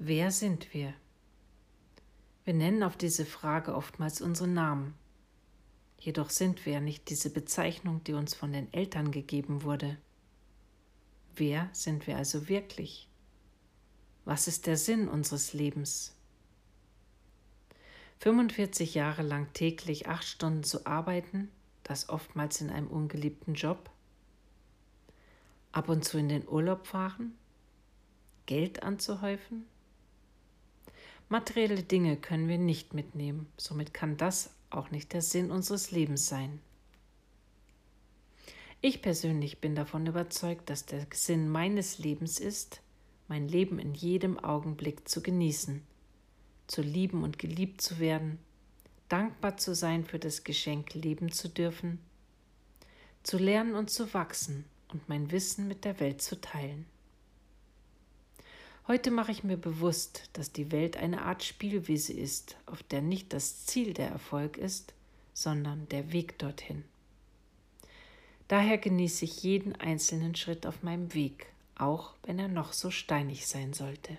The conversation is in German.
Wer sind wir? Wir nennen auf diese Frage oftmals unsere Namen. Jedoch sind wir nicht diese Bezeichnung, die uns von den Eltern gegeben wurde. Wer sind wir also wirklich? Was ist der Sinn unseres Lebens? 45 Jahre lang täglich acht Stunden zu arbeiten, das oftmals in einem ungeliebten Job? Ab und zu in den Urlaub fahren? Geld anzuhäufen? Materielle Dinge können wir nicht mitnehmen, somit kann das auch nicht der Sinn unseres Lebens sein. Ich persönlich bin davon überzeugt, dass der Sinn meines Lebens ist, mein Leben in jedem Augenblick zu genießen, zu lieben und geliebt zu werden, dankbar zu sein für das Geschenk leben zu dürfen, zu lernen und zu wachsen und mein Wissen mit der Welt zu teilen. Heute mache ich mir bewusst, dass die Welt eine Art Spielwiese ist, auf der nicht das Ziel der Erfolg ist, sondern der Weg dorthin. Daher genieße ich jeden einzelnen Schritt auf meinem Weg, auch wenn er noch so steinig sein sollte.